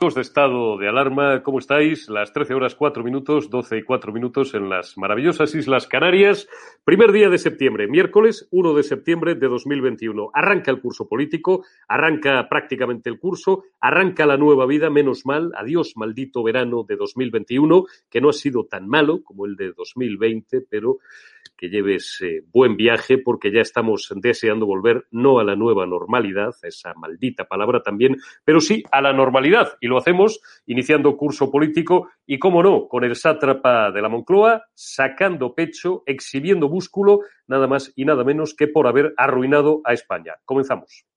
De estado de alarma, ¿cómo estáis? Las 13 horas 4 minutos, 12 y 4 minutos en las maravillosas Islas Canarias. Primer día de septiembre, miércoles 1 de septiembre de 2021. Arranca el curso político, arranca prácticamente el curso, arranca la nueva vida, menos mal. Adiós, maldito verano de 2021, que no ha sido tan malo como el de 2020, pero que lleves eh, buen viaje porque ya estamos deseando volver no a la nueva normalidad, esa maldita palabra también, pero sí a la normalidad. Y lo hacemos iniciando curso político y, cómo no, con el sátrapa de la Moncloa, sacando pecho, exhibiendo músculo, nada más y nada menos que por haber arruinado a España. Comenzamos.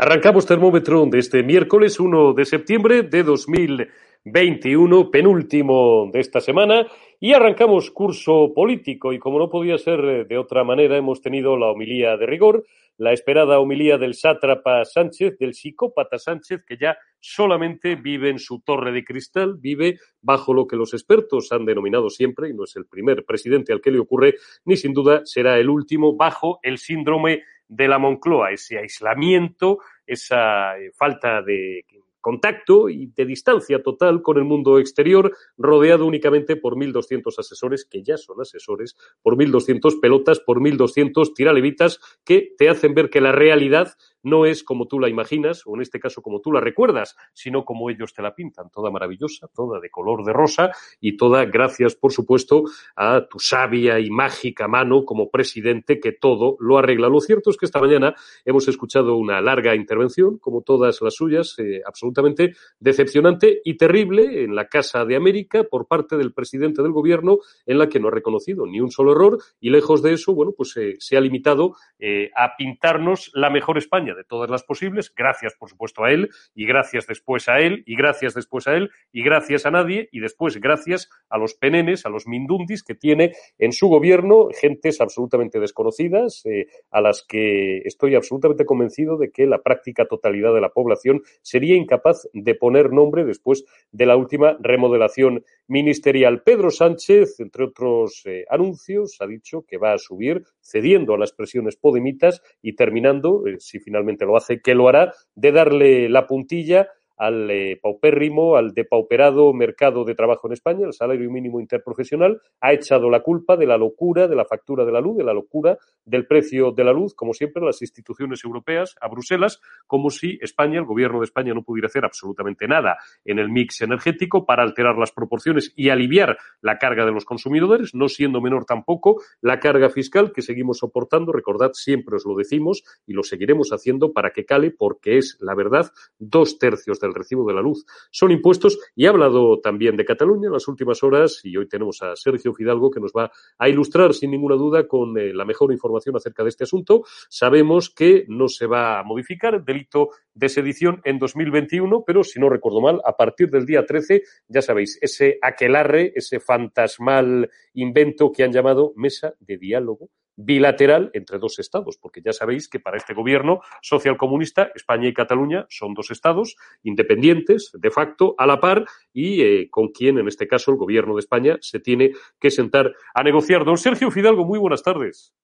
Arrancamos termómetro de este miércoles 1 de septiembre de 2021, penúltimo de esta semana, y arrancamos curso político. Y como no podía ser de otra manera, hemos tenido la homilía de rigor, la esperada homilía del sátrapa Sánchez, del psicópata Sánchez, que ya solamente vive en su torre de cristal, vive bajo lo que los expertos han denominado siempre, y no es el primer presidente al que le ocurre, ni sin duda será el último, bajo el síndrome de la Moncloa, ese aislamiento, esa eh, falta de contacto y de distancia total con el mundo exterior, rodeado únicamente por 1.200 asesores, que ya son asesores, por 1.200 pelotas, por 1.200 tiralevitas, que te hacen ver que la realidad no es como tú la imaginas, o en este caso como tú la recuerdas, sino como ellos te la pintan, toda maravillosa, toda de color de rosa y toda gracias, por supuesto, a tu sabia y mágica mano como presidente que todo lo arregla. Lo cierto es que esta mañana hemos escuchado una larga intervención, como todas las suyas, eh, absolutamente decepcionante y terrible en la Casa de América por parte del presidente del gobierno, en la que no ha reconocido ni un solo error y lejos de eso, bueno, pues eh, se ha limitado eh, a pintarnos la mejor España de todas las posibles, gracias por supuesto a él y gracias después a él y gracias después a él y gracias a nadie y después gracias a los penenes, a los mindundis que tiene en su gobierno gentes absolutamente desconocidas eh, a las que estoy absolutamente convencido de que la práctica totalidad de la población sería incapaz de poner nombre después de la última remodelación ministerial. Pedro Sánchez, entre otros eh, anuncios, ha dicho que va a subir cediendo a las presiones podemitas y terminando, eh, si finalmente lo hace, que lo hará, de darle la puntilla al eh, paupérrimo, al depauperado mercado de trabajo en España, el salario mínimo interprofesional, ha echado la culpa de la locura de la factura de la luz, de la locura del precio de la luz, como siempre, las instituciones europeas, a Bruselas, como si España, el gobierno de España, no pudiera hacer absolutamente nada en el mix energético para alterar las proporciones y aliviar la carga de los consumidores, no siendo menor tampoco la carga fiscal que seguimos soportando. Recordad, siempre os lo decimos y lo seguiremos haciendo para que cale, porque es la verdad, dos tercios del recibo de la luz son impuestos. Y ha hablado también de Cataluña en las últimas horas y hoy tenemos a Sergio Fidalgo que nos va a ilustrar sin ninguna duda con eh, la mejor información acerca de este asunto. Sabemos que no se va a modificar el delito de sedición en 2021, pero si no recuerdo mal, a partir del día 13, ya sabéis, ese aquelarre, ese fantasmal invento que han llamado mesa de diálogo bilateral entre dos estados, porque ya sabéis que para este gobierno socialcomunista España y Cataluña son dos estados independientes, de facto, a la par, y eh, con quien, en este caso, el gobierno de España se tiene que sentar a negociar. Don Sergio Fidalgo, muy buenas tardes.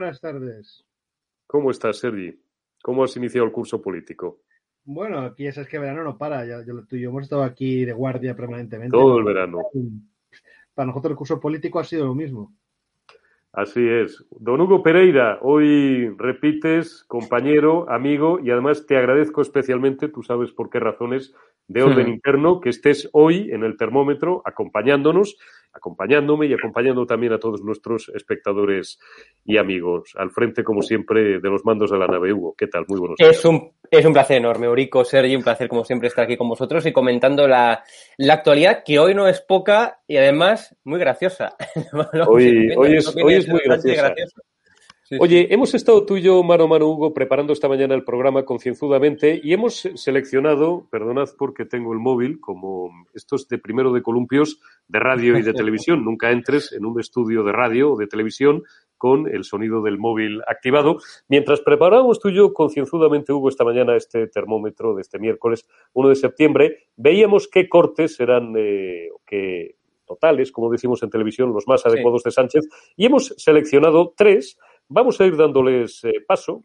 Buenas tardes. ¿Cómo estás, Sergi? ¿Cómo has iniciado el curso político? Bueno, aquí es, es que verano no para. Ya, yo, tú y yo hemos estado aquí de guardia permanentemente. Todo el verano. Para nosotros el curso político ha sido lo mismo. Así es. Don Hugo Pereira, hoy repites, compañero, amigo, y además te agradezco especialmente, tú sabes por qué razones de orden interno, que estés hoy en el termómetro acompañándonos acompañándome y acompañando también a todos nuestros espectadores y amigos. Al frente, como siempre, de los mandos de la nave. Hugo, ¿qué tal? Muy buenos días. Es un, es un placer enorme, Eurico, Sergi, un placer como siempre estar aquí con vosotros y comentando la, la actualidad que hoy no es poca y además muy graciosa. hoy, hoy, es, hoy es muy graciosa. graciosa. Sí, Oye, sí. hemos estado tú y yo, mano a mano, Hugo, preparando esta mañana el programa concienzudamente y hemos seleccionado, perdonad porque tengo el móvil, como estos de primero de columpios de radio y de televisión. Nunca entres en un estudio de radio o de televisión con el sonido del móvil activado. Mientras preparábamos tú y yo concienzudamente, Hugo, esta mañana este termómetro de este miércoles 1 de septiembre, veíamos qué cortes eran, eh, qué totales, como decimos en televisión, los más adecuados sí. de Sánchez, y hemos seleccionado tres Vamos a ir dándoles eh, paso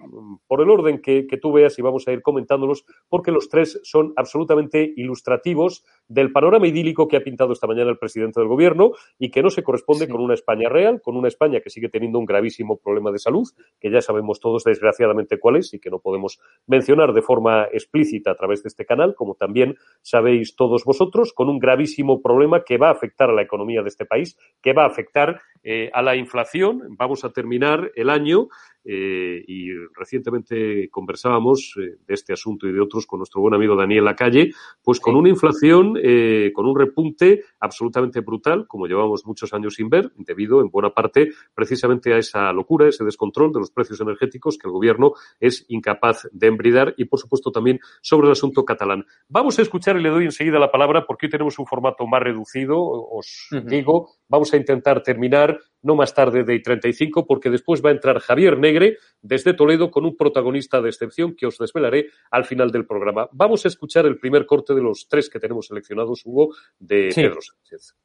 por el orden que, que, tú veas y vamos a ir comentándolos porque los tres son absolutamente ilustrativos del panorama idílico que ha pintado esta mañana el presidente del gobierno y que no se corresponde sí. con una España real, con una España que sigue teniendo un gravísimo problema de salud, que ya sabemos todos desgraciadamente cuál es y que no podemos mencionar de forma explícita a través de este canal, como también sabéis todos vosotros, con un gravísimo problema que va a afectar a la economía de este país, que va a afectar eh, a la inflación. Vamos a terminar el año eh, y recientemente conversábamos eh, de este asunto y de otros con nuestro buen amigo Daniel Lacalle, pues con una inflación, eh, con un repunte absolutamente brutal, como llevamos muchos años sin ver, debido en buena parte precisamente a esa locura, ese descontrol de los precios energéticos que el gobierno es incapaz de embridar y, por supuesto, también sobre el asunto catalán. Vamos a escuchar y le doy enseguida la palabra porque hoy tenemos un formato más reducido, os uh -huh. digo, vamos a intentar terminar no más tarde de 35 porque después va a entrar Javier Negre desde Toledo con un protagonista de excepción que os desvelaré al final del programa. Vamos a escuchar el primer corte de los tres que tenemos seleccionados, Hugo, de sí. Pedro Sánchez.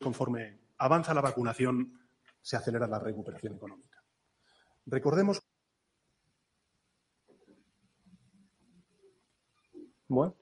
Conforme avanza la vacunación, se acelera la recuperación económica. Recordemos Bueno,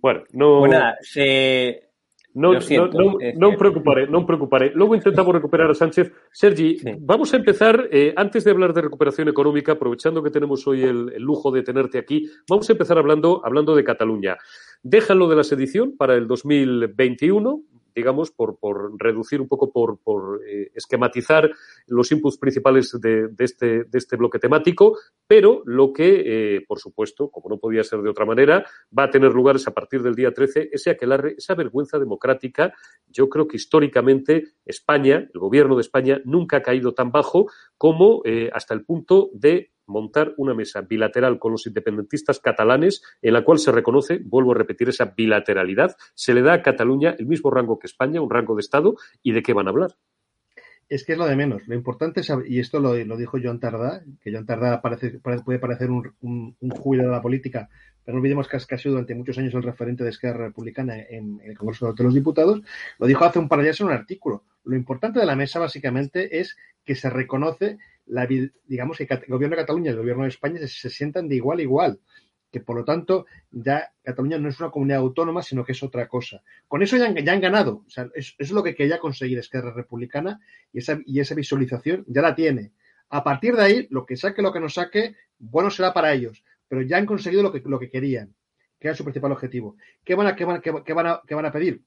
Bueno, no... Bueno, nada, se... No, Lo siento, no, no, es non que- preocuparé, non preocuparé. Luego intentamos recuperar a Sánchez. Sergi, Sí. vamos a empezar, eh, antes de hablar de recuperación económica, aprovechando que tenemos hoy el, el lujo de tenerte aquí, vamos a empezar hablando, hablando de Cataluña. Déjalo de la sedición para el 2021, digamos, por, por reducir un poco, por, por eh, esquematizar los inputs principales de, de este, de este bloque temático, pero lo que, eh, por supuesto, como no podía ser de otra manera, va a tener lugar es a partir del día 13, ese aquelarre, esa vergüenza democrática. Yo creo que históricamente España, el gobierno de España, nunca ha caído tan bajo como eh, hasta el punto de montar una mesa bilateral con los independentistas catalanes en la cual se reconoce, vuelvo a repetir, esa bilateralidad, se le da a Cataluña el mismo rango que España, un rango de Estado, ¿y de qué van a hablar? Es que es lo de menos. Lo importante es, y esto lo, lo dijo Joan Tardá, que Joan Tardá parece, pare- puede parecer un, un, de la política, pero no olvidemos que ha sido durante muchos años el referente de Esquerra Republicana en el Congreso de los Diputados. Lo dijo hace un par de días en un artículo. Lo importante de la mesa, básicamente, es que se reconoce, la, digamos, que el gobierno de Cataluña y el gobierno de España se, se sientan de igual a igual. Que por lo tanto, ya Cataluña no es una comunidad autónoma, sino que es otra cosa. Con eso ya han, ya han ganado. O sea, es, es lo que quería conseguir Esquerra Republicana y esa, y esa visualización ya la tiene. A partir de ahí, lo que saque, lo que no saque, bueno será para ellos. Pero ya han conseguido lo que, lo que querían, que era su principal objetivo. ¿Qué van, a, qué, van, qué van a, qué van a pedir?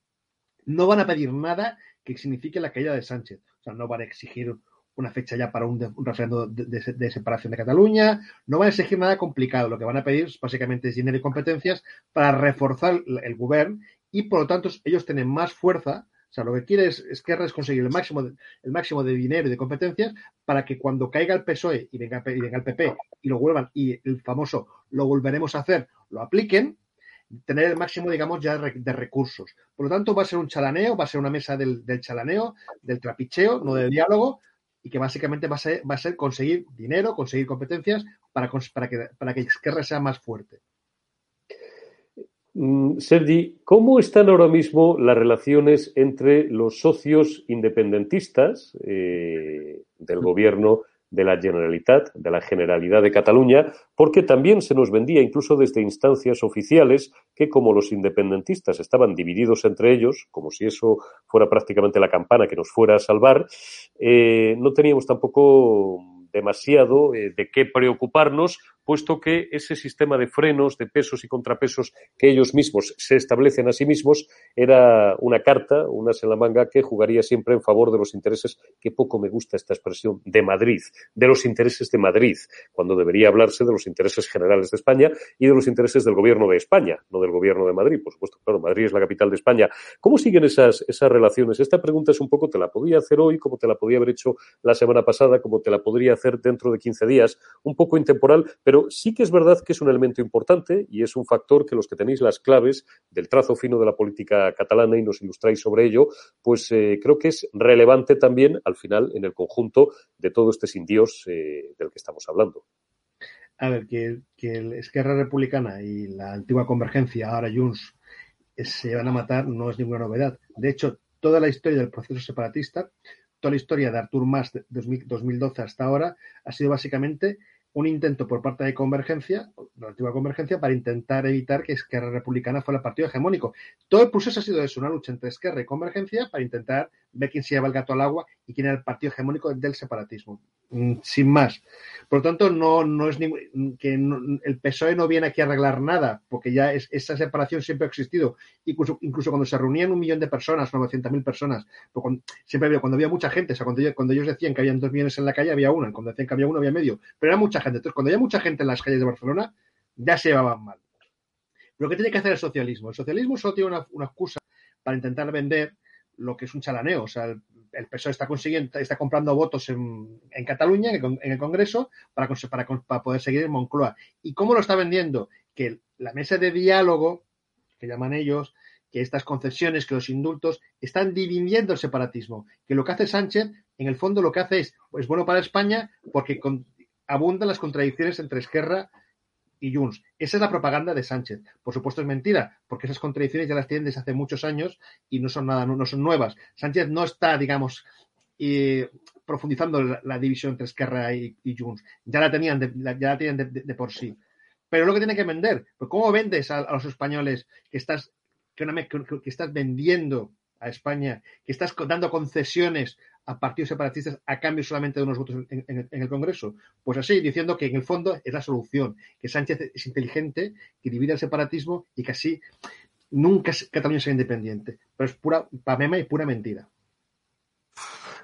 No van a pedir nada que signifique la caída de Sánchez. O sea, no van a exigir una fecha ya para un, un referendo de, de- separación de Cataluña, no van a exigir nada complicado. Lo que van a pedir básicamente es dinero y competencias para reforzar el, el gobierno y por lo tanto ellos tienen más fuerza. O sea, lo que quiere es, Esquerra es conseguir el máximo, de, el máximo de dinero y de competencias para que cuando caiga el PSOE y venga, y venga el PP y lo vuelvan y el famoso lo volveremos a hacer, lo apliquen, tener el máximo, digamos, ya de, de recursos. Por lo tanto, va a ser un chalaneo, va a ser una mesa del, del chalaneo, del trapicheo, no del diálogo, y que básicamente va a ser, va a ser conseguir dinero, conseguir competencias para, que, para que Esquerra sea más fuerte. Mm, Sergi, ¿cómo están ahora mismo las relaciones entre los socios independentistas eh, del gobierno de la Generalitat, de la Generalidad de Cataluña? Porque también se nos vendía, incluso desde instancias oficiales, que como los independentistas estaban divididos entre ellos, como si eso fuera prácticamente la campana que nos fuera a salvar, eh, no teníamos tampoco demasiado eh, de qué preocuparnos, puesto que ese sistema de frenos, de pesos y contrapesos que ellos mismos se establecen a sí mismos era una carta, una en la manga que jugaría siempre en favor de los intereses, que poco me gusta esta expresión, de Madrid, de los intereses de Madrid, cuando debería hablarse de los intereses generales de España y de los intereses del gobierno de España, no del gobierno de Madrid. Por supuesto, claro, Madrid es la capital de España. ¿Cómo siguen esas, esas relaciones? Esta pregunta es un poco, te la podía hacer hoy, como te la podía haber hecho la semana pasada, como te la podría hacer dentro de 15 días, un poco intemporal, pero sí que es verdad que es un elemento importante y es un factor que los que tenéis las claves del trazo fino de la política catalana y nos ilustráis sobre ello, pues eh, creo que es relevante también al final en el conjunto de todo este sin Dios eh, del que estamos hablando. A ver, que, que el Esquerra Republicana y la antigua Convergencia, ahora Junts, eh, se van a matar no es ninguna novedad. De hecho, toda la historia del proceso separatista, toda la historia de Artur Mas de 2000 2012 hasta ahora, ha sido básicamente un intento por parte de Convergencia, la antigua Convergencia, para intentar evitar que Esquerra Republicana fuera el partido hegemónico. Todo el proceso ha sido eso, una lucha entre Esquerra y Convergencia para intentar ver quién se lleva el gato al agua y quién era el partido hegemónico del separatismo. Mm, Sin más. Por lo tanto, no, no es ningún- que no- el PSOE no viene aquí a arreglar nada, porque ya es- esa separación siempre ha existido. Incluso, incluso cuando se reunían un millón de personas, 900.000 personas, pero cuando- siempre había, cuando había mucha gente, o sea, cuando, ellos- decían que habían dos millones en la calle, había uno, cuando decían que había uno, había medio, pero era mucha gente. Entonces, cuando había mucha gente en las calles de Barcelona, ya se llevaban mal. Pero ¿qué tiene que hacer el socialismo? El socialismo solo tiene una, una excusa para intentar vender lo que es un chalaneo. O sea, el, el PSOE está consiguiendo, está comprando votos en, en Cataluña, en el, en el Congreso, para, para, para poder seguir en Moncloa. ¿Y cómo lo está vendiendo? Que la mesa de diálogo, que llaman ellos, que estas concesiones, que los indultos, están dividiendo el separatismo. Que lo que hace Sánchez, en el fondo lo que hace es, pues bueno para España, porque con- abundan las contradicciones entre Esquerra y Junts. Esa es la propaganda de Sánchez. Por supuesto es mentira, porque esas contradicciones ya las tienen desde hace muchos años y no son nada, no, son nuevas. Sánchez no está, digamos, profundizando la, división entre Esquerra y, y Junts. Ya la tenían, de, ya la tienen de, por sí. pero lo que tiene que vender. Pues ¿cómo vendes a, los españoles que estás, que, una, que estás vendiendo a España, que estás dando concesiones a partidos separatistas a cambio solamente de unos votos en, el Congreso? Pues así, diciendo que en el fondo es la solución, que Sánchez es inteligente, que divide el separatismo y que así nunca Cataluña sea independiente. Pero es pura pamema y pura mentira.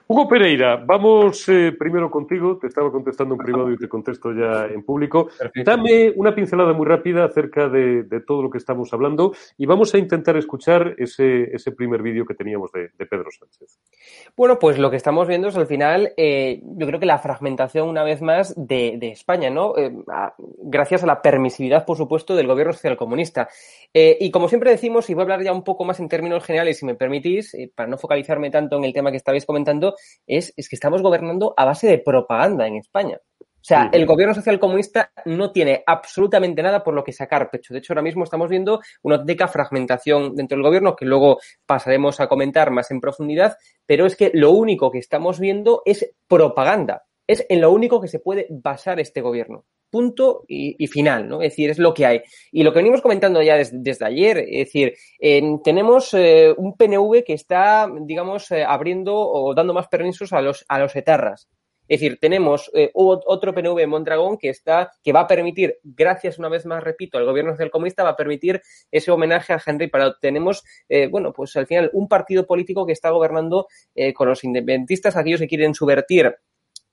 Hugo Pereira, vamos eh, primero contigo. Te estaba contestando en privado y te contesto ya en público. Perfecto. Dame una pincelada muy rápida acerca de, de, todo lo que estamos hablando y vamos a intentar escuchar ese, ese primer vídeo que teníamos de, de, Pedro Sánchez. Bueno, pues lo que estamos viendo es al final, eh, yo creo que la fragmentación una vez más de, de España, ¿no? Eh, a, gracias a la permisividad, por supuesto, del gobierno socialcomunista. Y como siempre decimos, y voy a hablar ya un poco más en términos generales, si me permitís, para no focalizarme tanto en el tema que estabais comentando, es, es, que estamos gobernando a base de propaganda en España. O sea, el gobierno social comunista no tiene absolutamente nada por lo que sacar pecho. De hecho, ahora mismo estamos viendo una auténtica fragmentación dentro del gobierno, que luego pasaremos a comentar más en profundidad, pero es que lo único que estamos viendo es propaganda. Es en lo único que se puede basar este gobierno punto y, final, ¿no? Es decir, es lo que hay. Y lo que venimos comentando ya des, desde ayer, es decir, tenemos eh, un PNV que está, digamos, eh, abriendo o dando más permisos a los, a los etarras. Es decir, tenemos eh, otro PNV en Mondragón que está, que va a permitir, gracias una vez más, repito, al gobierno social comunista, va a permitir ese homenaje a Henry Parot. Tenemos, bueno, pues al final un partido político que está gobernando con los independentistas, aquellos que quieren subvertir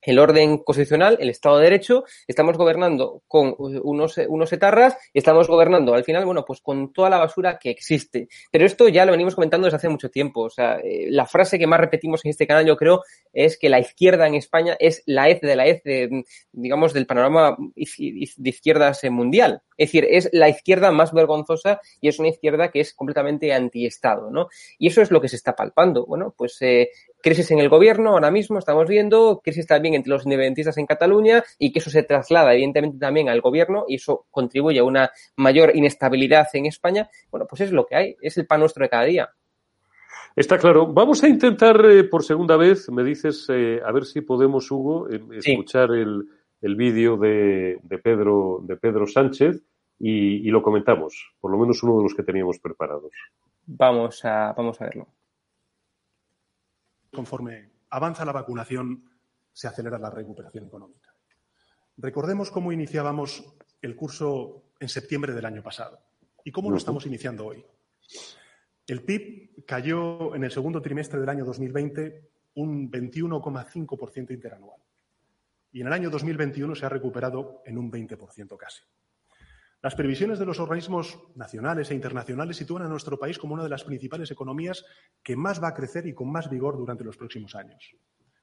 el orden constitucional, el Estado de Derecho, estamos gobernando con unos, unos etarras y estamos gobernando al final, bueno, pues con toda la basura que existe. Pero esto ya lo venimos comentando desde hace mucho tiempo. O sea, eh, la frase que más repetimos en este canal, yo creo, es que la izquierda en España es la EZ de la EZ, de, digamos, del panorama de izquierdas mundial. Es decir, es la izquierda más vergonzosa y es una izquierda que es completamente antiestado, ¿no? Y eso es lo que se está palpando. Bueno, pues eh, crisis en el gobierno ahora mismo, estamos viendo, crisis también entre los independentistas en Cataluña y que eso se traslada evidentemente también al gobierno y eso contribuye a una mayor inestabilidad en España. Bueno, pues es lo que hay, es el pan nuestro de cada día. Está claro. Vamos a intentar eh, por segunda vez, me dices, eh, a ver si podemos, Hugo, eh, escuchar sí. el, el vídeo de, de, Pedro, de Pedro Sánchez y, y, lo comentamos, por lo menos uno de los que teníamos preparados. Vamos a, vamos a verlo. Conforme avanza la vacunación, se acelera la recuperación económica. Recordemos cómo iniciábamos el curso en septiembre del año pasado y cómo lo estamos iniciando hoy. El PIB cayó en el segundo trimestre del año 2020 un 21,5% interanual y en el año 2021 se ha recuperado en un 20% casi. Las previsiones de los organismos nacionales e internacionales sitúan a nuestro país como una de las principales economías que más va a crecer y con más vigor durante los próximos años.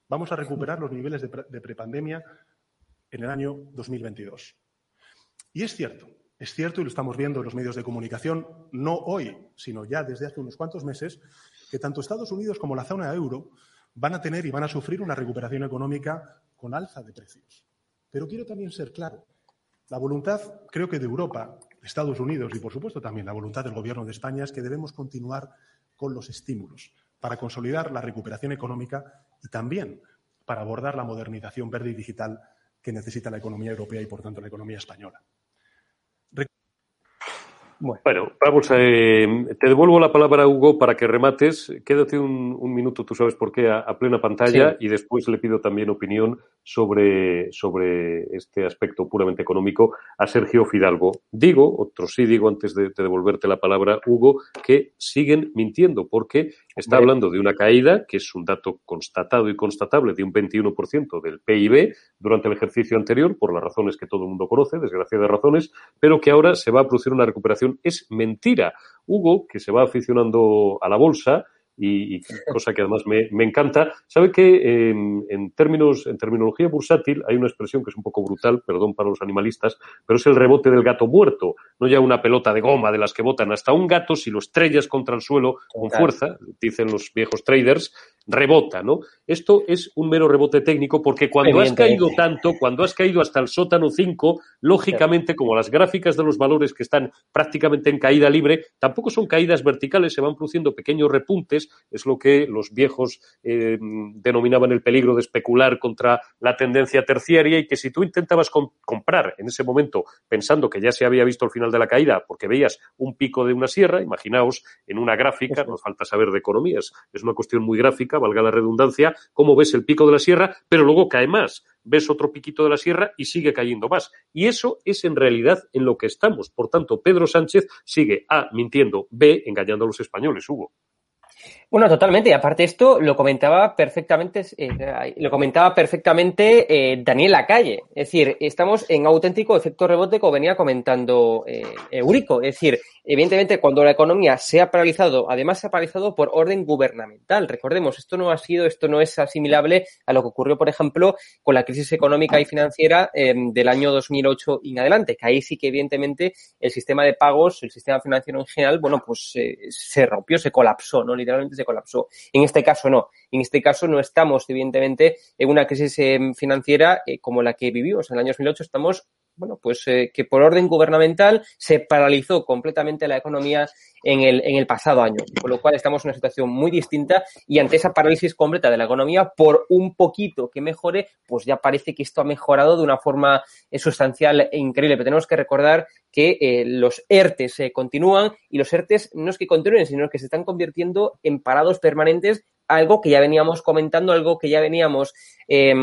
Vamos a recuperar los niveles de, pre de prepandemia en el año 2022. Y es cierto, es cierto, y lo estamos viendo en los medios de comunicación, no hoy, sino ya desde hace unos cuantos meses, que tanto Estados Unidos como la zona euro van a tener y van a sufrir una recuperación económica con alza de precios. Pero quiero también ser claro. La voluntad, creo que de Europa, de Estados Unidos y, por supuesto, también la voluntad del Gobierno de España es que debemos continuar con los estímulos para consolidar la recuperación económica y también para abordar la modernización verde y digital que necesita la economía europea y, por tanto, la economía española. Bueno, bueno vamos a. Eh, te devuelvo la palabra, Hugo, para que remates. Quédate un, un minuto, tú sabes por qué, a, a plena pantalla sí. y después le pido también opinión sobre, sobre este aspecto puramente económico a Sergio Fidalgo. Digo, otro sí digo antes de, de devolverte la palabra, Hugo, que siguen mintiendo porque está Bien. hablando de una caída, que es un dato constatado y constatable, de un 21% del PIB durante el ejercicio anterior, por las razones que todo el mundo conoce, desgraciadas razones, pero que ahora se va a producir una recuperación es mentira. Hugo, que se va aficionando a la bolsa, y, y cosa que además me, me encanta, sabe que en, en, términos, en terminología bursátil hay una expresión que es un poco brutal, perdón para los animalistas, pero es el rebote del gato muerto, no ya una pelota de goma de las que botan hasta un gato si lo estrellas contra el suelo con fuerza, dicen los viejos traders, rebota, ¿no? Esto es un mero rebote técnico porque cuando has caído tanto, cuando has caído hasta el sótano 5, lógicamente, como las gráficas de los valores que están prácticamente en caída libre, tampoco son caídas verticales, se van produciendo pequeños repuntes, es lo que los viejos eh, denominaban el peligro de especular contra la tendencia terciaria y que si tú intentabas comprar en ese momento pensando que ya se había visto el final de la caída porque veías un pico de una sierra, imaginaos en una gráfica, nos falta saber de economías, es una cuestión muy gráfica, valga la redundancia, cómo ves el pico de la sierra, pero luego cae más, ves otro piquito de la sierra y sigue cayendo más. Y eso es en realidad en lo que estamos. Por tanto, Pedro Sánchez sigue A, mintiendo, B, engañando a los españoles, Hugo. Bueno, totalmente. Y aparte esto lo comentaba perfectamente, eh, lo comentaba perfectamente eh, Daniel Lacalle. Es decir, estamos en auténtico efecto rebote, como venía comentando eh, Eurico. Es decir, evidentemente cuando la economía se ha paralizado, además se ha paralizado por orden gubernamental. Recordemos, esto no ha sido, esto no es asimilable a lo que ocurrió, por ejemplo, con la crisis económica y financiera del año 2008 y en adelante, que ahí sí que evidentemente el sistema de pagos, el sistema financiero en general, bueno, pues se rompió, se colapsó, ¿no? Literalmente se colapsó. En este caso no. En este caso no estamos, evidentemente, en una crisis eh, financiera eh, como la que vivimos en el año 2008. Estamos bueno, pues eh, que por orden gubernamental se paralizó completamente la economía en el, en el pasado año, con lo cual estamos en una situación muy distinta y ante esa parálisis completa de la economía, por un poquito que mejore, pues ya parece que esto ha mejorado de una forma sustancial e increíble. Pero tenemos que recordar que eh, los ERTES continúan y los ERTES no es que continúen, sino que se están convirtiendo en parados permanentes, algo que ya veníamos comentando, algo que ya veníamos eh,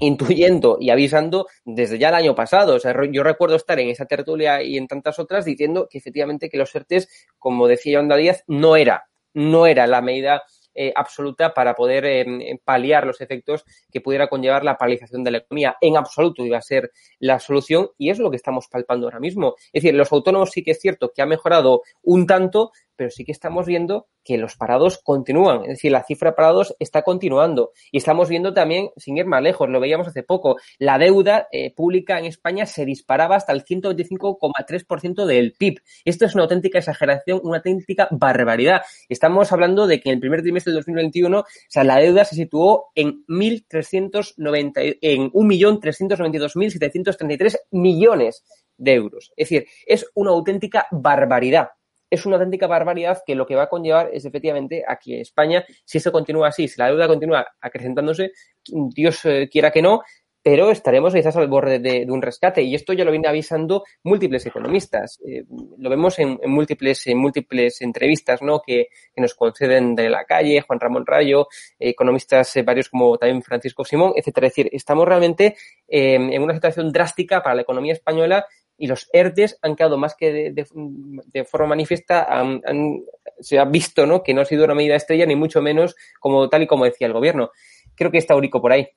intuyendo y avisando desde ya el año pasado. O sea, yo recuerdo estar en esa tertulia y en tantas otras diciendo que efectivamente que los ERTES, como decía Onda Díaz, no era, no era la medida eh, absoluta para poder eh, paliar los efectos que pudiera conllevar la paralización de la economía. En absoluto iba a ser la solución y es lo que estamos palpando ahora mismo. Es decir, los autónomos sí que es cierto que ha mejorado un tanto, pero sí que estamos viendo que los parados continúan. Es decir, la cifra de parados está continuando. Y estamos viendo también, sin ir más lejos, lo veíamos hace poco, la deuda eh, pública en España se disparaba hasta el 125,3% del PIB. Esto es una auténtica exageración, una auténtica barbaridad. Estamos hablando de que en el primer trimestre del 2021, o sea, la deuda se situó en 1.390, en 1.392.733 millones de euros. Es decir, es una auténtica barbaridad es una auténtica barbaridad que lo que va a conllevar es efectivamente aquí en España, si esto continúa así, si la deuda continúa acrecentándose, Dios eh, quiera que no, pero estaremos quizás al borde de, un rescate. Y esto ya lo viene avisando múltiples economistas. Eh, lo vemos en, múltiples, en múltiples entrevistas ¿no? que, nos conceden de la calle, Juan Ramón Rayo, economistas eh, varios como también Francisco Simón, etcétera. Es decir, estamos realmente en una situación drástica para la economía española y los ERTES han quedado más que de, forma manifiesta, se ha visto ¿no? que no ha sido una medida estrella, ni mucho menos como tal y como decía el gobierno. Creo que está Urico por ahí.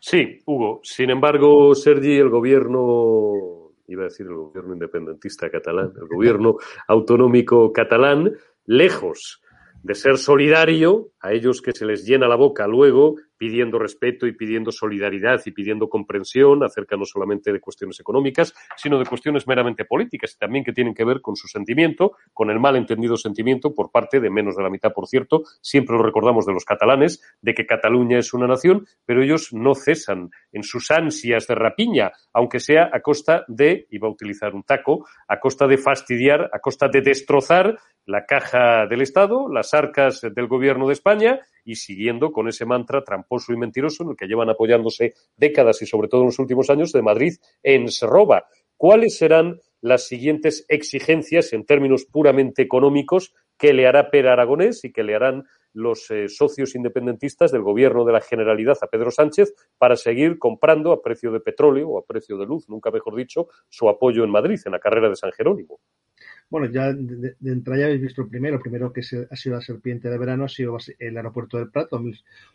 Sí, Hugo. Sin embargo, Sergi, el gobierno, iba a decir el gobierno independentista catalán, el gobierno autonómico catalán, lejos de ser solidario a ellos que se les llena la boca luego pidiendo respeto y pidiendo solidaridad y pidiendo comprensión acerca no solamente de cuestiones económicas, sino de cuestiones meramente políticas y también que tienen que ver con su sentimiento, con el mal entendido sentimiento por parte de menos de la mitad, por cierto, siempre lo recordamos de los catalanes, de que Cataluña es una nación, pero ellos no cesan en sus ansias de rapiña, aunque sea a costa de, iba a utilizar un taco, a costa de fastidiar, a costa de destrozar la caja del Estado, las arcas del gobierno de España y siguiendo con ese mantra tramposo y mentiroso en el que llevan apoyándose décadas y sobre todo en los últimos años de Madrid en Serroba. ¿Cuáles serán las siguientes exigencias en términos puramente económicos que le hará Per Aragonés y que le harán los eh, socios independentistas del gobierno de la Generalidad a Pedro Sánchez para seguir comprando a precio de petróleo o a precio de luz, nunca mejor dicho, su apoyo en Madrid, en la carrera de San Jerónimo. Bueno, ya de, entrada ya habéis visto el primero. El primero que ha sido la serpiente de verano ha sido el aeropuerto del Prato,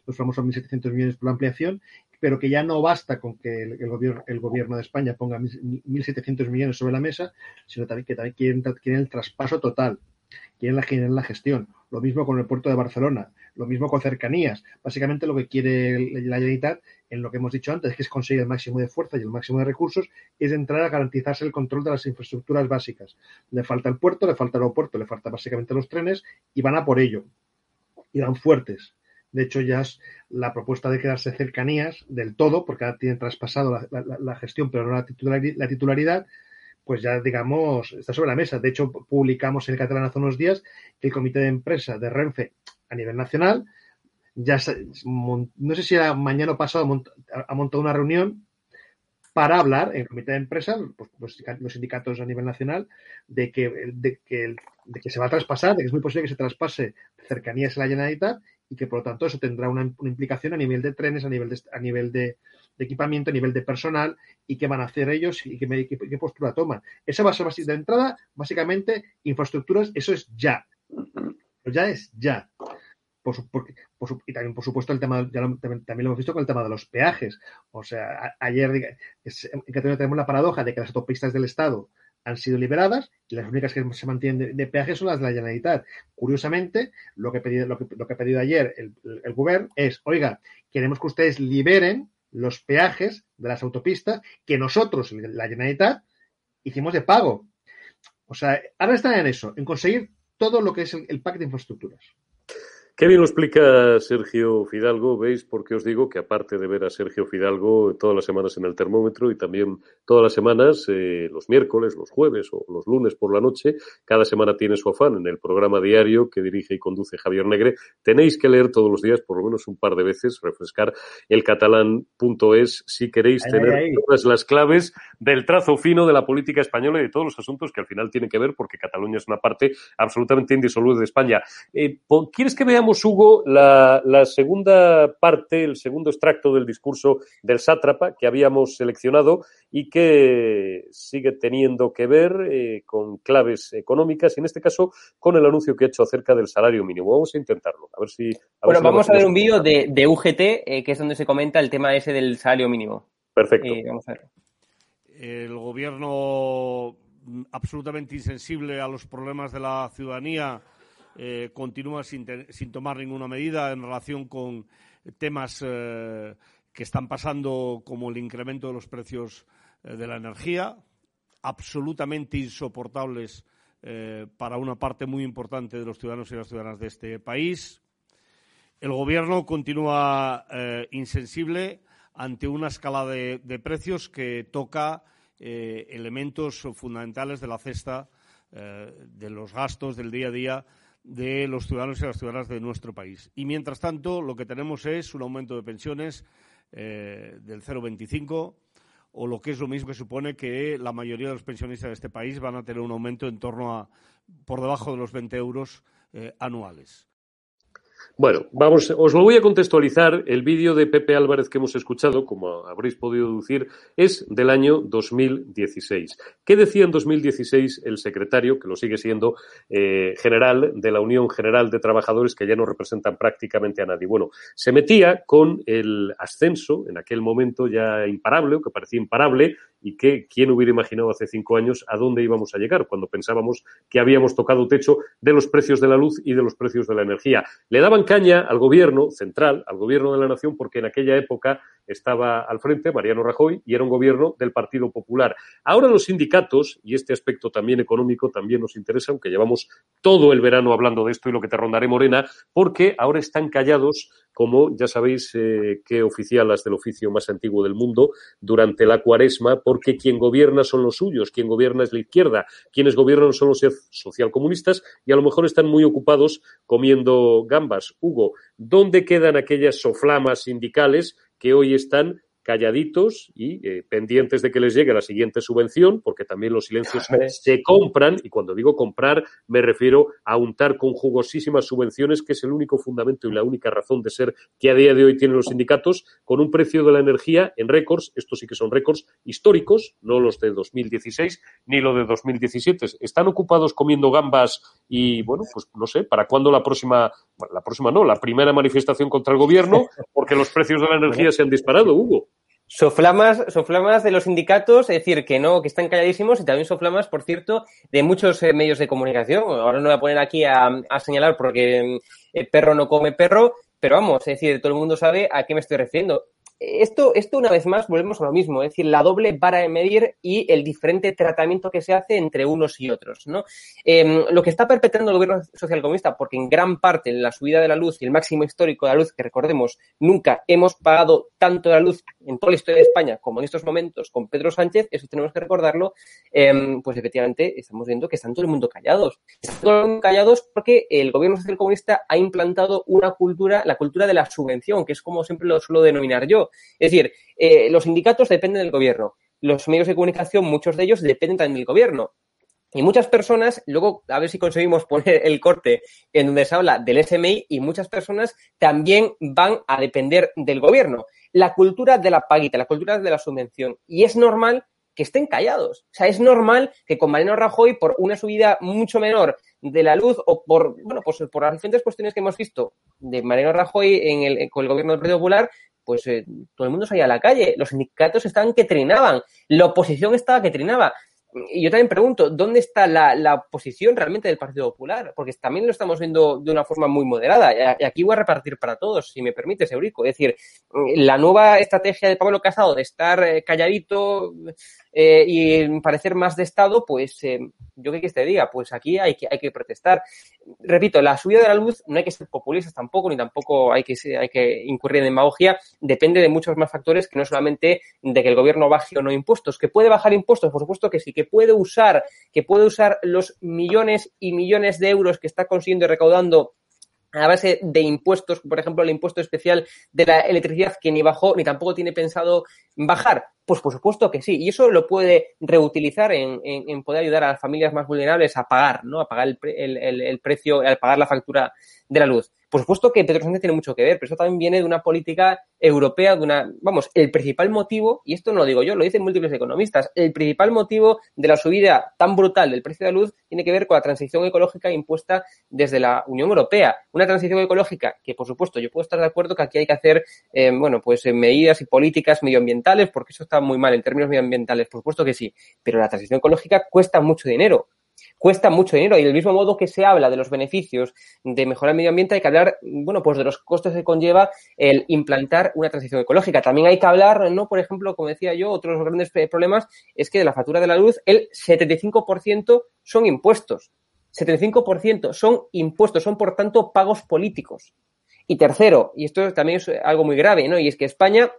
los famosos 1.700 millones por la ampliación, pero que ya no basta con que el, gobierno, el gobierno de España ponga 1.700 millones sobre la mesa, sino también que también quieren, quieren el traspaso total quieren la, la gestión. Lo mismo con el puerto de Barcelona, lo mismo con cercanías. Básicamente lo que quiere la Generalitat, en lo que hemos dicho antes, que es conseguir el máximo de fuerza y el máximo de recursos, es entrar a garantizarse el control de las infraestructuras básicas. Le falta el puerto, le falta el aeropuerto, le falta básicamente los trenes y van a por ello. Y van fuertes. De hecho, ya es la propuesta de quedarse cercanías del todo, porque ahora tienen traspasado la, gestión, pero no la la titularidad, pues ya, digamos, está sobre la mesa. De hecho, publicamos en el Catalán hace unos días que el comité de empresa de Renfe a nivel nacional ya no sé si mañana o pasado ha montado una reunión para hablar en el comité de empresa, pues, los sindica- los sindicatos a nivel nacional, de que, de, que, de que se va a traspasar, de que es muy posible que se traspase cercanías a la Generalitat y que por lo tanto eso tendrá una, una implicación a nivel de trenes, a nivel de, a nivel de, de equipamiento, a nivel de personal y qué van a hacer ellos y qué, qué- qué postura toman. Esa va a ser de entrada, básicamente, infraestructuras, eso es ya. Ya es ya. Por su- porque- por su- y también, por supuesto, el tema, ya lo- también, también lo hemos visto con el tema de los peajes. O sea, a- ayer en Cataluña tenemos la paradoja de que las autopistas del Estado han sido liberadas y las únicas que se mantienen de, de peaje son las de la Generalitat. Curiosamente, lo que, ha pedido, ayer el, el, Govern es, oiga, queremos que ustedes liberen los peajes de las autopistas que nosotros, la Generalitat, hicimos de pago. O sea, ahora están en eso, en conseguir todo lo que es el, el pack de infraestructuras. Qué bien lo explica Sergio Fidalgo, ¿veis? Porque os digo que aparte de ver a Sergio Fidalgo todas las semanas en el termómetro y también todas las semanas, eh, los miércoles, los jueves o los lunes por la noche, cada semana tiene su afán en el programa diario que dirige y conduce Javier Negre. Tenéis que leer todos los días, por lo menos un par de veces, refrescar el catalán.es si queréis Ahí, tener ahí, todas las claves del trazo fino de la política española y de todos los asuntos que al final tienen que ver porque Cataluña es una parte absolutamente indisoluble de España. Eh, ¿Quieres que veamos, Hugo, la, la segunda parte, el segundo extracto del discurso del sátrapa que habíamos seleccionado y que sigue teniendo que ver eh, con claves económicas y en este caso con el anuncio que ha hecho acerca del salario mínimo? Vamos a intentarlo. A ver si. a ver Bueno, si vamos a ver un vídeo de, de UGT, eh, que es donde se comenta el tema ese del salario mínimo. Perfecto. Eh, vamos a ver. el gobierno mm, absolutamente insensible a los problemas de la ciudadanía eh, continúa sin, tomar ninguna medida en relación con temas eh, que están pasando como el incremento de los precios eh, de la energía, absolutamente insoportables para una parte muy importante de los ciudadanos y las ciudadanas de este país. El gobierno continúa insensible ante una escala de, precios que toca elementos fundamentales de la cesta de los gastos del día a día de los ciudadanos y las ciudadanas de nuestro país. Y mientras tanto, lo que tenemos es un aumento de pensiones eh, del 0,25 o lo que es lo mismo que supone que la mayoría de los pensionistas de este país van a tener un aumento en torno a por debajo de los 20 euros eh, anuales. Bueno, vamos, os lo voy a contextualizar. El vídeo de Pepe Álvarez que hemos escuchado, como habréis podido deducir, es del año 2016. ¿Qué decía en 2016 el secretario, que lo sigue siendo, eh, general de la Unión General de Trabajadores, que ya no representan prácticamente a nadie? Bueno, se metía con el ascenso, en aquel momento ya imparable, o que parecía imparable, y que quién hubiera imaginado hace cinco años a dónde íbamos a llegar cuando pensábamos que habíamos tocado techo de los precios de la luz y de los precios de la energía. Le daban caña al gobierno central, al gobierno de la nación, porque en aquella época estaba al frente Mariano Rajoy y era un gobierno del Partido Popular. Ahora los sindicatos, y este aspecto también económico también nos interesa, aunque llevamos todo el verano hablando de esto y lo que te rondaré, Morena, porque ahora están callados como ya sabéis eh, qué oficialas del oficio más antiguo del mundo durante la cuaresma, porque quien gobierna son los suyos, quien gobierna es la izquierda, quienes gobiernan son los socialcomunistas y a lo mejor están muy ocupados comiendo gambas. Hugo, ¿dónde quedan aquellas soflamas sindicales que hoy están calladitos y eh, pendientes de que les llegue la siguiente subvención, porque también los silencios se compran, y cuando digo comprar me refiero a untar con jugosísimas subvenciones, que es el único fundamento y la única razón de ser que a día de hoy tienen los sindicatos, con un precio de la energía en récords, estos sí que son récords históricos, no los de 2016 ni lo de 2017. Están ocupados comiendo gambas y, bueno, pues no sé, ¿para cuándo la próxima, la próxima no, la primera manifestación contra el gobierno? Porque los precios de la energía se han disparado, Hugo. Soflamas, soflamas de los sindicatos, es decir, que no, que están calladísimos y también soflamas, por cierto, de muchos eh, medios de comunicación. Ahora no voy a poner aquí a, señalar porque eh, perro no come perro, pero vamos, es decir, todo el mundo sabe a qué me estoy refiriendo. Esto, esto una vez más volvemos a lo mismo, es decir, la doble vara de medir y el diferente tratamiento que se hace entre unos y otros. ¿no? Eh, lo que está perpetrando el gobierno socialcomunista, porque en gran parte la subida de la luz y el máximo histórico de la luz, que recordemos, nunca hemos pagado tanto la luz en toda la historia de España como en estos momentos con Pedro Sánchez, eso tenemos que recordarlo, eh, pues efectivamente estamos viendo que están todo el mundo callados. Están todo el mundo callados porque el gobierno socialcomunista ha implantado una cultura, la cultura de la subvención, que es como siempre lo suelo denominar yo. Es decir, eh, los sindicatos dependen del gobierno. Los medios de comunicación, muchos de ellos, dependen también del gobierno. Y muchas personas, luego a ver si conseguimos poner el corte en donde se habla del SMI, y muchas personas también van a depender del gobierno. La cultura de la paguita, la cultura de la subvención. Y es normal que estén callados. O sea, es normal que con Mariano Rajoy, por una subida mucho menor de la luz o por, bueno, pues por las diferentes cuestiones que hemos visto de Mariano Rajoy con el gobierno del Partido Popular, pues eh, todo el mundo salía a la calle, los sindicatos estaban que trinaban, la oposición estaba que trinaba. Y yo también pregunto, ¿dónde está la, la posición realmente del Partido Popular? Porque también lo estamos viendo de una forma muy moderada. Y aquí voy a repartir para todos, si me permites, Eurico. Es decir, la nueva estrategia de Pablo Casado de estar eh, calladito, eh, y parecer más de Estado, pues eh, yo qué que te diga, pues aquí hay que, hay que protestar. Repito, la subida de la luz no hay que ser populistas tampoco, ni tampoco hay que, hay que incurrir en demagogia, depende de muchos más factores que no solamente de que el gobierno baje o no impuestos. ¿Que puede bajar impuestos? Por supuesto que sí, que puede usar, que puede usar los millones y millones de euros que está consiguiendo y recaudando a base de impuestos, por ejemplo, el impuesto especial de la electricidad que ni bajó ni tampoco tiene pensado bajar. Pues por supuesto que sí. Y eso lo puede reutilizar en, en, poder ayudar a las familias más vulnerables a pagar, ¿no? A pagar el, el, el, el precio, al pagar la factura de la luz. Por supuesto que Pedro Sánchez tiene mucho que ver, pero eso también viene de una política europea, de una, vamos, el principal motivo, y esto no lo digo yo, lo dicen múltiples economistas, el principal motivo de la subida tan brutal del precio de la luz tiene que ver con la transición ecológica impuesta desde la Unión Europea. Una transición ecológica que, por supuesto, yo puedo estar de acuerdo que aquí hay que hacer, eh, bueno, pues eh, medidas y políticas medioambientales, porque eso está muy mal en términos medioambientales, por supuesto que sí, pero la transición ecológica cuesta mucho dinero cuesta mucho dinero y del mismo modo que se habla de los beneficios de mejorar el medio ambiente hay que hablar, bueno, pues de los costes que conlleva el implantar una transición ecológica. También hay que hablar, ¿no? Por ejemplo, como decía yo, otros grandes problemas es que de la factura de la luz el 75% son impuestos. 75% son impuestos, son por tanto pagos políticos. Y tercero, y esto también es algo muy grave, ¿no? Y es que España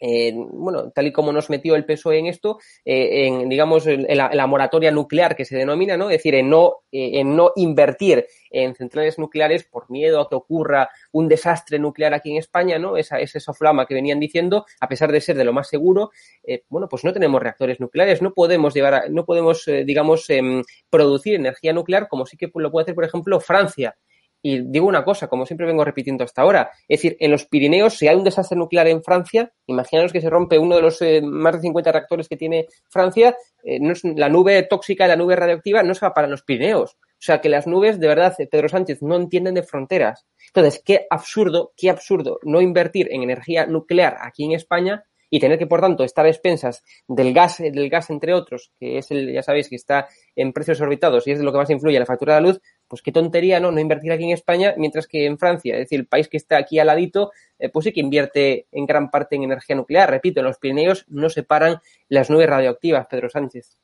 eh, bueno, tal y como nos metió el PSOE en esto, eh, en, digamos, en la, moratoria nuclear que se denomina, ¿no? Es decir, en no, eh, en no invertir en centrales nucleares por miedo a que ocurra un desastre nuclear aquí en España, ¿no? Esa, esa soflama que venían diciendo, a pesar de ser de lo más seguro, eh, bueno, pues no tenemos reactores nucleares, no podemos llevar, a, no podemos, eh, digamos, em, producir energía nuclear como sí que lo puede hacer, por ejemplo, Francia. Y digo una cosa, como siempre vengo repitiendo hasta ahora, es decir, en los Pirineos, si hay un desastre nuclear en Francia, imaginaos que se rompe uno de los eh, más de 50 reactores que tiene Francia, eh, no es, la nube tóxica, la nube radioactiva no se va para los Pirineos. O sea, que las nubes, de verdad, Pedro Sánchez, no entienden de fronteras. Entonces, qué absurdo, qué absurdo no invertir en energía nuclear aquí en España y tener que, por tanto, estar a expensas del gas, del gas, entre otros, que es el, ya sabéis, que está en precios orbitados y es de lo que más influye en la factura de la luz, pues qué tontería, ¿no? No invertir aquí en España, mientras que en Francia, es decir, el país que está aquí al ladito, eh, pues sí que invierte en gran parte en energía nuclear. Repito, en los Pirineos no se paran las nubes radioactivas, Pedro Sánchez.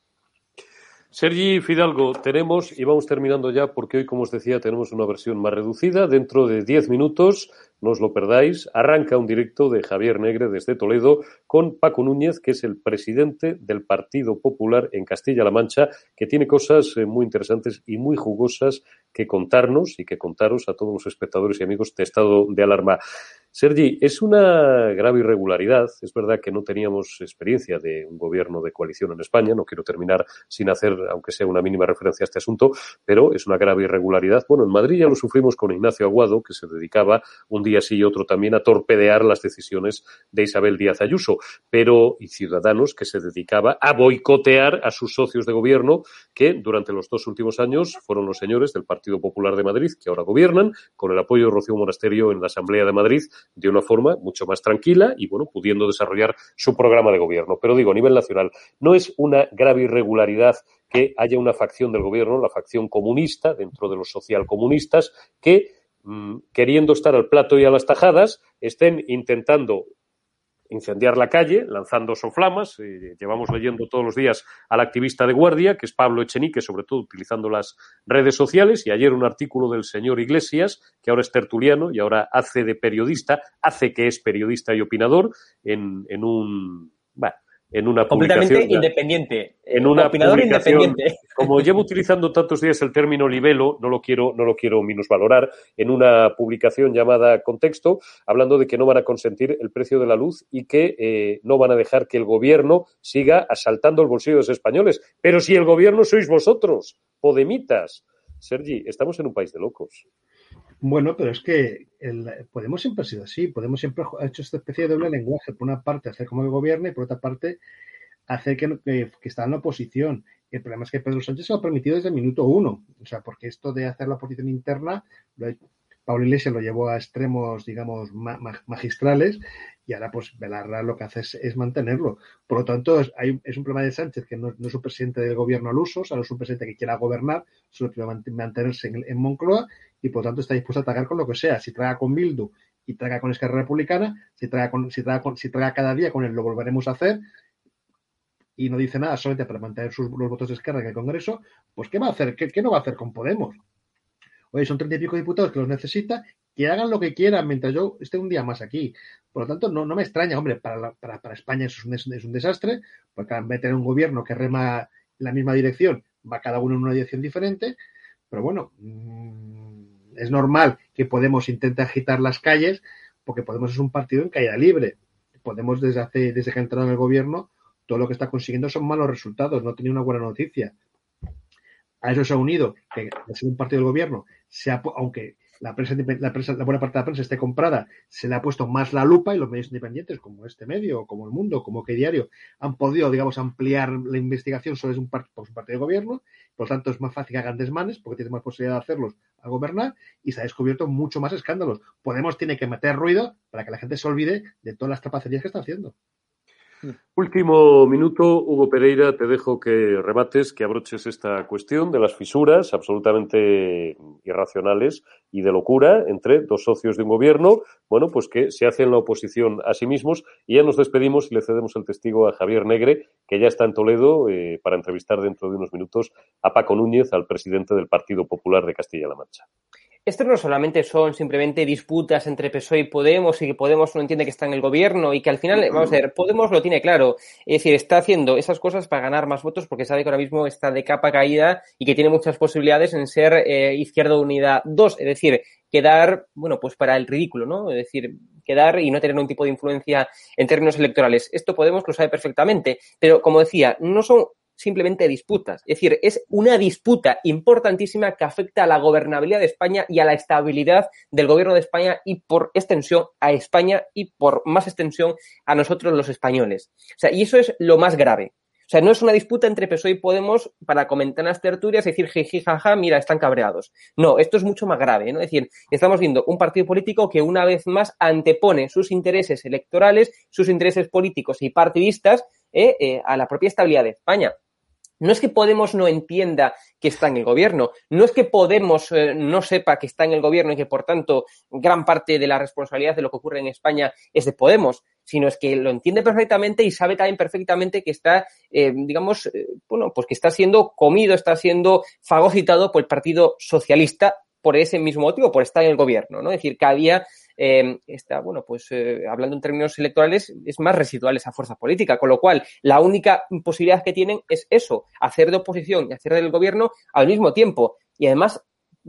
Sergi Fidalgo, tenemos, y vamos terminando ya porque hoy, como os decía, tenemos una versión más reducida. Dentro de diez minutos, no os lo perdáis, arranca un directo de Javier Negre desde Toledo con Paco Núñez, que es el presidente del Partido Popular en Castilla-La Mancha, que tiene cosas eh, muy interesantes y muy jugosas que contarnos y que contaros a todos los espectadores y amigos de estado de alarma. Sergi, es una grave irregularidad. Es verdad que no teníamos experiencia de un gobierno de coalición en España. No quiero terminar sin hacer, aunque sea una mínima referencia a este asunto, pero es una grave irregularidad. Bueno, en Madrid ya lo sufrimos con Ignacio Aguado, que se dedicaba un día sí y otro también a torpedear las decisiones de Isabel Díaz Ayuso, pero y Ciudadanos, que se dedicaba a boicotear a sus socios de gobierno, que durante los dos últimos años fueron los señores del Partido Popular de Madrid, que ahora gobiernan, con el apoyo de Rocío Monasterio en la Asamblea de Madrid de una forma mucho más tranquila y, bueno, pudiendo desarrollar su programa de gobierno. Pero digo, a nivel nacional, no es una grave irregularidad que haya una facción del gobierno, la facción comunista, dentro de los socialcomunistas, que, mmm, queriendo estar al plato y a las tajadas, estén intentando incendiar la calle, lanzando soflamas. Llevamos leyendo todos los días al activista de guardia, que es Pablo Echenique, sobre todo utilizando las redes sociales, y ayer un artículo del señor Iglesias, que ahora es tertuliano y ahora hace de periodista, hace que es periodista y opinador en, en un... Bueno, en una completamente independiente. En una opinador independiente. Como llevo utilizando tantos días el término libelo, no lo quiero, no lo quiero minusvalorar, en una publicación llamada Contexto, hablando de que no van a consentir el precio de la luz y que eh, no van a dejar que el gobierno siga asaltando el bolsillo de los españoles. Pero si el gobierno sois vosotros, podemitas. Sergi, estamos en un país de locos. Bueno, pero es que el, Podemos siempre ha sido así. Podemos siempre ha hecho esta especie de doble lenguaje. Por una parte, hacer como el gobierno y por otra parte, hacer que, que, está en la oposición. El problema es que Pedro Sánchez se lo ha permitido desde el minuto uno. O sea, porque esto de hacer la oposición interna, lo, Pablo Iglesias lo llevó a extremos, digamos, ma magistrales y ahora pues Belarra lo que hace es, mantenerlo. Por lo tanto, es, hay, un problema de Sánchez que no, es un presidente del gobierno al uso, o sea, no es un presidente que quiera gobernar, solo quiere mantenerse en, Moncloa y por lo tanto está dispuesto a atacar con lo que sea. Si traga con Bildu y traga con Esquerra Republicana, si traga, con, si, traga con, si traga cada día con él, lo volveremos a hacer y no dice nada solamente para mantener sus, los votos de Esquerra en el Congreso, pues ¿qué va a hacer? ¿Qué, qué no va a hacer con Podemos? Oye, son treinta y pico diputados que los necesita, que hagan lo que quieran mientras yo esté un día más aquí. Por lo tanto, no, no me extraña, hombre, para, la, para, para, España eso es un, es un, desastre, porque de tener un gobierno que rema en la misma dirección, va cada uno en una dirección diferente, pero bueno, mmm, es normal que Podemos intente agitar las calles, porque Podemos es un partido en caída libre. Podemos, desde, hace, desde que ha entrado en el gobierno, todo lo que está consiguiendo son malos resultados, no tenía una buena noticia. A eso se ha unido que de ser un partido del gobierno, se ha, aunque la prensa, la buena parte de la prensa esté comprada, se le ha puesto más la lupa y los medios independientes, como este medio, como el mundo, como que diario, han podido, digamos, ampliar la investigación sobre un, part, un partido de gobierno. Por lo tanto, es más fácil que hagan desmanes porque tienen más posibilidad de hacerlos al gobernar y se ha descubierto mucho más escándalos. Podemos tiene que meter ruido para que la gente se olvide de todas las trapacerías que está haciendo. Último minuto, Hugo Pereira, te dejo que remates, que abroches esta cuestión de las fisuras absolutamente irracionales y de locura entre dos socios de un gobierno, bueno, pues que se hacen la oposición a sí mismos. Y ya nos despedimos y le cedemos el testigo a Javier Negre, que ya está en Toledo eh, para entrevistar dentro de unos minutos a Paco Núñez, al presidente del Partido Popular de Castilla-La Mancha esto no solamente son simplemente disputas entre PSOE y Podemos y que Podemos no entiende que está en el gobierno y que al final, vamos a ver, Podemos lo tiene claro. Es decir, está haciendo esas cosas para ganar más votos porque sabe que ahora mismo está de capa caída y que tiene muchas posibilidades en ser eh, Izquierda Unida 2. Es decir, quedar, bueno, pues para el ridículo, ¿no? Es decir, quedar y no tener un tipo de influencia en términos electorales. Esto Podemos lo sabe perfectamente. Pero, como decía, no son simplemente disputas. Es decir, es una disputa importantísima que afecta a la gobernabilidad de España y a la estabilidad del gobierno de España y por extensión a España y por más extensión a nosotros los españoles. O sea, y eso es lo más grave. O sea, no es una disputa entre PSOE y Podemos para comentar las tertulias y decir, jiji, jaja, mira, están cabreados. No, esto es mucho más grave, ¿no? Es decir, estamos viendo un partido político que una vez más antepone sus intereses electorales, sus intereses políticos y partidistas eh, eh, a la propia estabilidad de España. No es que Podemos no entienda que está en el gobierno, no es que Podemos eh, no sepa que está en el gobierno y que, por tanto, gran parte de la responsabilidad de lo que ocurre en España es de Podemos, sino es que lo entiende perfectamente y sabe también perfectamente que está, eh, digamos, eh, bueno, pues que está siendo comido, está siendo fagocitado por el Partido Socialista por ese mismo motivo, por estar en el gobierno, ¿no? Es decir, cada día eh, está, bueno, pues eh, hablando en términos electorales, es más residual esa fuerza política, con lo cual la única posibilidad que tienen es eso, hacer de oposición y hacer del gobierno al mismo tiempo. Y además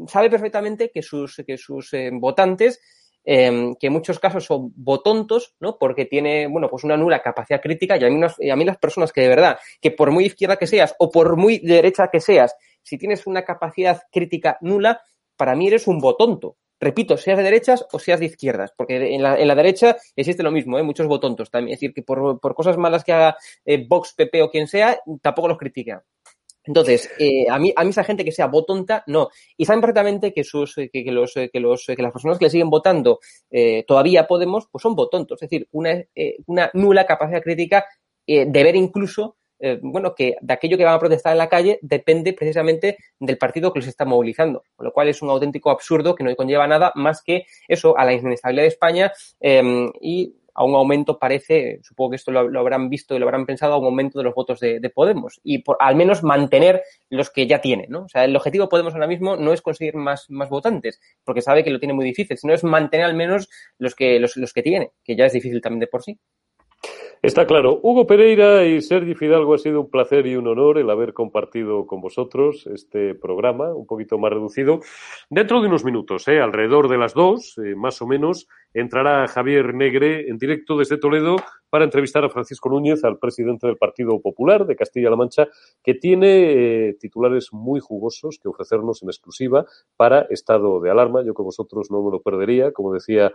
sabe perfectamente que sus, que sus eh, votantes eh, que en muchos casos son botontos, ¿no? Porque tiene, bueno, pues una nula capacidad crítica y a, mí y a mí las personas que de verdad, que por muy izquierda que seas o por muy derecha que seas, si tienes una capacidad crítica nula, para mí eres un botonto repito, seas de derechas o seas de izquierdas, porque en la, en la derecha existe lo mismo, ¿eh? muchos botontos también. Es decir, que por, por cosas malas que haga eh, Vox, PP o quien sea, tampoco los critican. Entonces, eh, a, mí, a mí esa gente que sea botonta, no. Y saben perfectamente que, sus, que, que los, que, los, que las personas que le siguen votando eh, todavía Podemos, pues son botontos. Es decir, una, eh, una nula capacidad crítica eh, de ver incluso eh, bueno, que de aquello que van a protestar en la calle depende precisamente del partido que los está movilizando, con lo cual es un auténtico absurdo que no conlleva nada más que eso, a la inestabilidad de España eh, y a un aumento, parece, supongo que esto lo, habrán visto y lo habrán pensado, a un aumento de los votos de, de Podemos y por, al menos mantener los que ya tiene, ¿no? O sea, el objetivo de Podemos ahora mismo no es conseguir más, más votantes, porque sabe que lo tiene muy difícil, sino es mantener al menos los que, los, los que tiene, que ya es difícil también de por sí. Está claro. Hugo Pereira y Sergi Fidalgo ha sido un placer y un honor el haber compartido con vosotros este programa, un poquito más reducido. Dentro de unos minutos, ¿eh? alrededor de las dos, eh, más o menos, entrará Javier Negre en directo desde Toledo para entrevistar a Francisco Núñez, al presidente del Partido Popular de Castilla-La Mancha, que tiene eh, titulares muy jugosos que ofrecernos en exclusiva para estado de alarma. Yo con vosotros no me lo perdería, como decía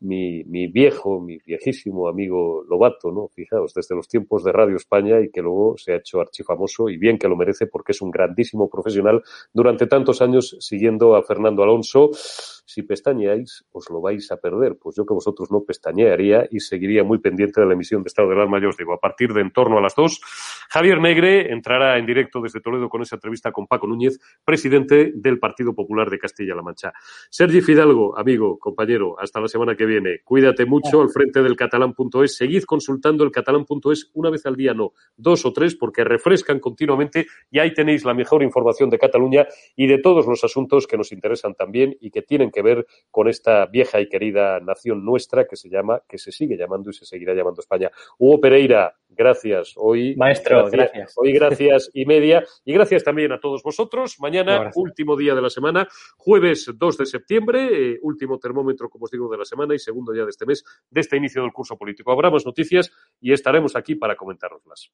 mi, mi viejo, mi viejísimo amigo Lobato, ¿no? Fijaos, desde los tiempos de Radio España y que luego se ha hecho archifamoso y bien que lo merece porque es un grandísimo profesional durante tantos años siguiendo a Fernando Alonso. Si pestañeáis, os lo vais a perder. Pues yo que vosotros no pestañearía y seguiría muy pendiente de la emisión de Estado de Alarma, yo os digo, a partir de en torno a las dos, Javier Negre entrará en directo desde Toledo con esa entrevista con Paco Núñez, presidente del Partido Popular de Castilla-La Mancha. Sergi Fidalgo, amigo, compañero, hasta la semana que viene. Cuídate mucho al frente del catalán.es. Seguid consultando el catalán.es una vez al día, no, dos o tres, porque refrescan continuamente y ahí tenéis la mejor información de Cataluña y de todos los asuntos que nos interesan también y que tienen que ver con esta vieja y querida nación nuestra que se llama, que se sigue llamando y se seguirá llamando España. Hugo Pereira, gracias. Hoy, Maestro, gracias. gracias. Hoy gracias y media. Y gracias también a todos vosotros. Mañana, Gracias. último día de la semana, jueves 2 de septiembre, eh, último termómetro, como os digo, de la semana y segundo día de este mes, de este inicio del curso político. Habrá más noticias y estaremos aquí para comentároslas.